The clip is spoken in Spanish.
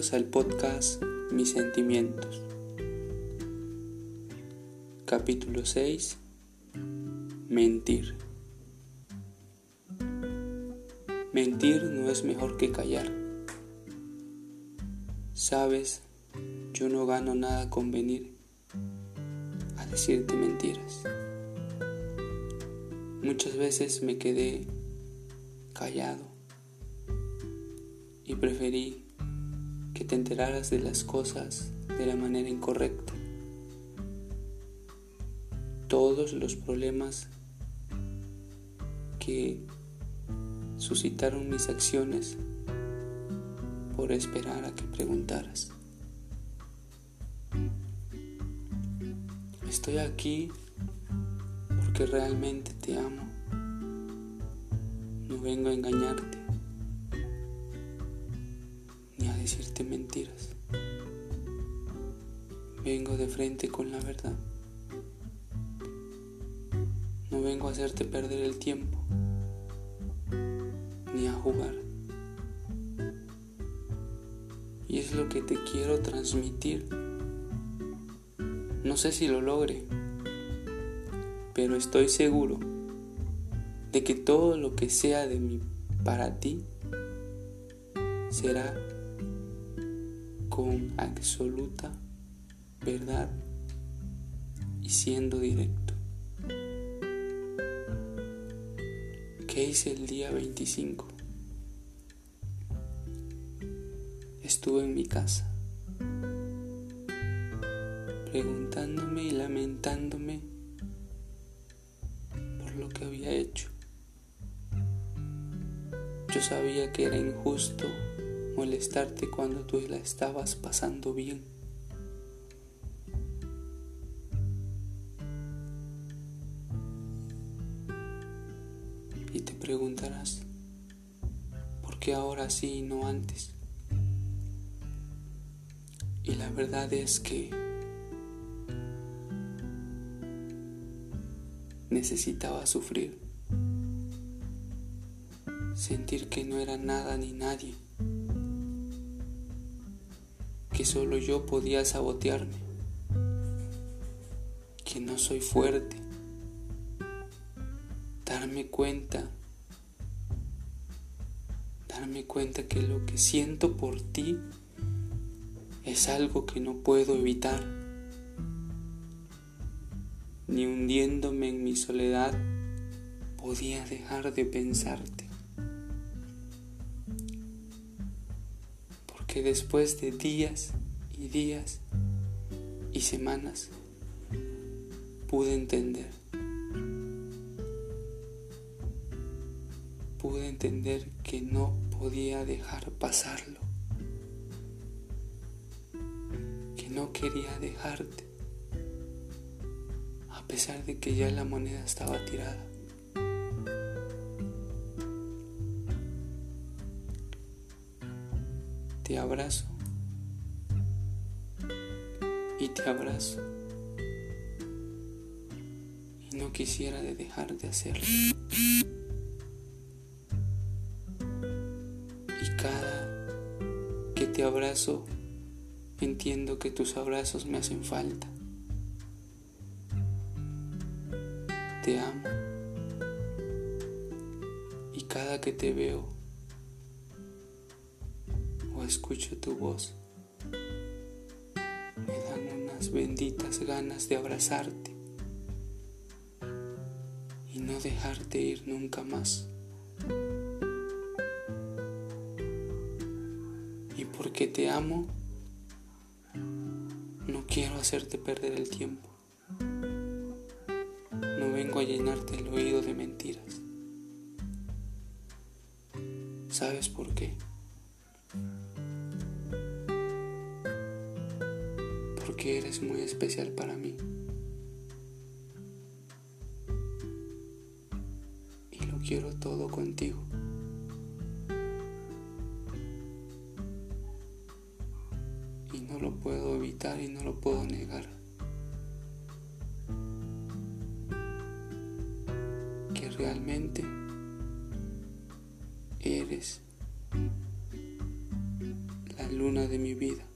Al podcast Mis sentimientos. Capítulo 6. Mentir. Mentir no es mejor que callar. Sabes, yo no gano nada con venir a decirte mentiras. Muchas veces me quedé callado y preferí que te enteraras de las cosas de la manera incorrecta. Todos los problemas que suscitaron mis acciones por esperar a que preguntaras. Estoy aquí porque realmente te amo. No vengo a engañarte mentiras. Vengo de frente con la verdad. No vengo a hacerte perder el tiempo ni a jugar. Y es lo que te quiero transmitir. No sé si lo logre, pero estoy seguro de que todo lo que sea de mí para ti será con absoluta verdad y siendo directo. ¿Qué hice el día 25? Estuve en mi casa, preguntándome y lamentándome por lo que había hecho. Yo sabía que era injusto molestarte cuando tú la estabas pasando bien. Y te preguntarás, ¿por qué ahora sí y no antes? Y la verdad es que necesitaba sufrir, sentir que no era nada ni nadie que solo yo podía sabotearme, que no soy fuerte, darme cuenta, darme cuenta que lo que siento por ti es algo que no puedo evitar, ni hundiéndome en mi soledad podía dejar de pensarte. Que después de días y días y semanas pude entender. Pude entender que no podía dejar pasarlo. Que no quería dejarte. A pesar de que ya la moneda estaba tirada. Te abrazo y te abrazo y no quisiera de dejar de hacerlo. Y cada que te abrazo entiendo que tus abrazos me hacen falta. Te amo. Y cada que te veo escucho tu voz, me dan unas benditas ganas de abrazarte y no dejarte ir nunca más. Y porque te amo, no quiero hacerte perder el tiempo. No vengo a llenarte el oído de mentiras. ¿Sabes por qué? Porque eres muy especial para mí. Y lo quiero todo contigo. Y no lo puedo evitar y no lo puedo negar. Que realmente eres la luna de mi vida.